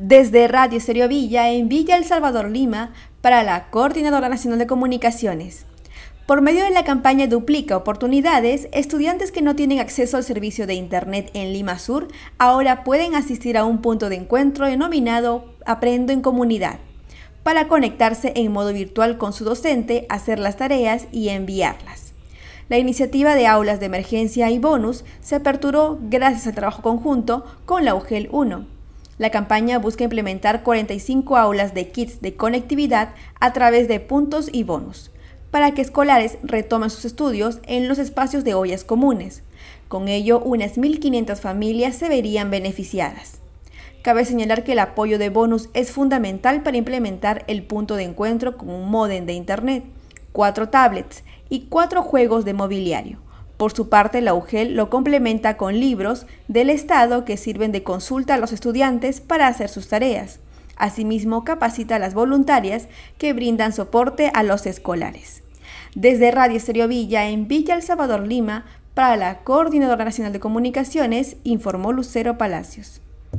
Desde Radio Estéreo Villa en Villa El Salvador Lima para la Coordinadora Nacional de Comunicaciones. Por medio de la campaña Duplica Oportunidades, estudiantes que no tienen acceso al servicio de Internet en Lima Sur ahora pueden asistir a un punto de encuentro denominado Aprendo en Comunidad para conectarse en modo virtual con su docente, hacer las tareas y enviarlas. La iniciativa de aulas de emergencia y bonus se aperturó gracias al trabajo conjunto con la UGEL 1 la campaña busca implementar 45 aulas de kits de conectividad a través de puntos y bonos, para que escolares retomen sus estudios en los espacios de ollas comunes. Con ello, unas 1.500 familias se verían beneficiadas. Cabe señalar que el apoyo de bonus es fundamental para implementar el punto de encuentro con un modem de Internet, cuatro tablets y cuatro juegos de mobiliario por su parte, la UGEL lo complementa con libros del Estado que sirven de consulta a los estudiantes para hacer sus tareas. Asimismo, capacita a las voluntarias que brindan soporte a los escolares. Desde Radio Estéreo Villa, en Villa El Salvador, Lima, para la Coordinadora Nacional de Comunicaciones, informó Lucero Palacios.